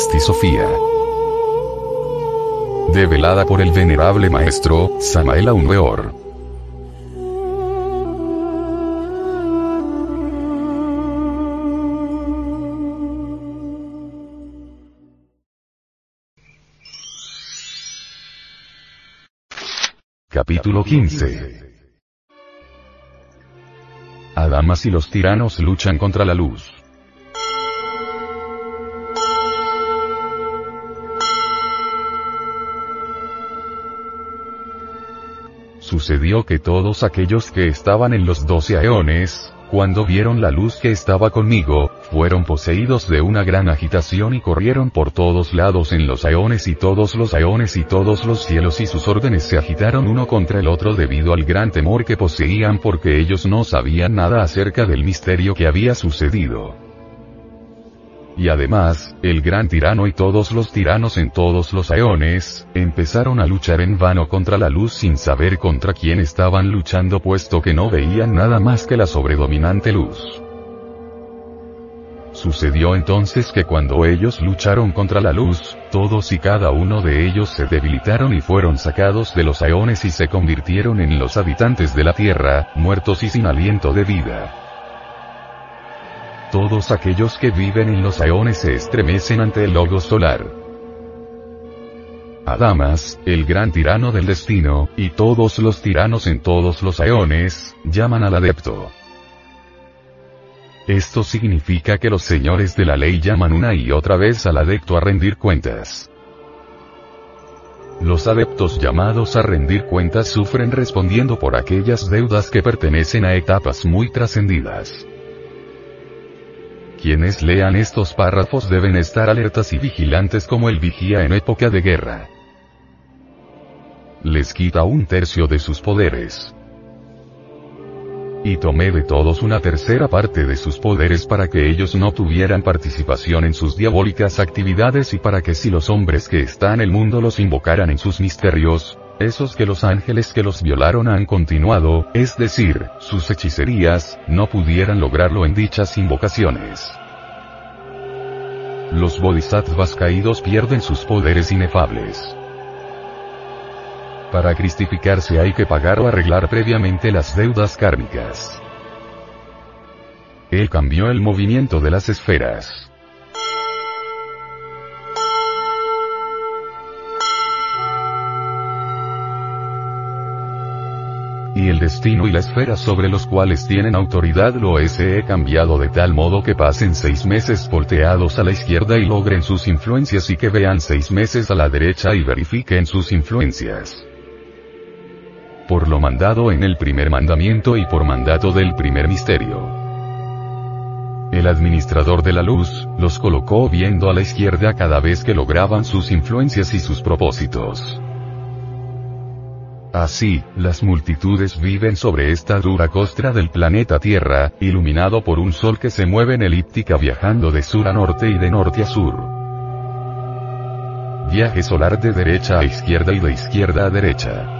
Pisti Sofía. Develada por el venerable maestro, Samael Weor. Capítulo 15 Adamas y los tiranos luchan contra la luz. Sucedió que todos aquellos que estaban en los doce aeones, cuando vieron la luz que estaba conmigo, fueron poseídos de una gran agitación y corrieron por todos lados en los aeones y todos los aeones y todos los cielos y sus órdenes se agitaron uno contra el otro debido al gran temor que poseían porque ellos no sabían nada acerca del misterio que había sucedido. Y además, el gran tirano y todos los tiranos en todos los aeones, empezaron a luchar en vano contra la luz sin saber contra quién estaban luchando puesto que no veían nada más que la sobredominante luz. Sucedió entonces que cuando ellos lucharon contra la luz, todos y cada uno de ellos se debilitaron y fueron sacados de los aeones y se convirtieron en los habitantes de la tierra, muertos y sin aliento de vida. Todos aquellos que viven en los aeones se estremecen ante el logo solar. Adamas, el gran tirano del destino, y todos los tiranos en todos los aeones, llaman al adepto. Esto significa que los señores de la ley llaman una y otra vez al adepto a rendir cuentas. Los adeptos llamados a rendir cuentas sufren respondiendo por aquellas deudas que pertenecen a etapas muy trascendidas. Quienes lean estos párrafos deben estar alertas y vigilantes como el vigía en época de guerra. Les quita un tercio de sus poderes. Y tomé de todos una tercera parte de sus poderes para que ellos no tuvieran participación en sus diabólicas actividades y para que si los hombres que están en el mundo los invocaran en sus misterios, esos que los ángeles que los violaron han continuado, es decir, sus hechicerías, no pudieran lograrlo en dichas invocaciones. Los bodhisattvas caídos pierden sus poderes inefables. Para cristificarse hay que pagar o arreglar previamente las deudas kármicas. Él cambió el movimiento de las esferas. Y el destino y la esfera sobre los cuales tienen autoridad lo he cambiado de tal modo que pasen seis meses volteados a la izquierda y logren sus influencias y que vean seis meses a la derecha y verifiquen sus influencias. Por lo mandado en el primer mandamiento y por mandato del primer misterio. El administrador de la luz, los colocó viendo a la izquierda cada vez que lograban sus influencias y sus propósitos. Así, las multitudes viven sobre esta dura costra del planeta Tierra, iluminado por un sol que se mueve en elíptica viajando de sur a norte y de norte a sur. Viaje solar de derecha a izquierda y de izquierda a derecha.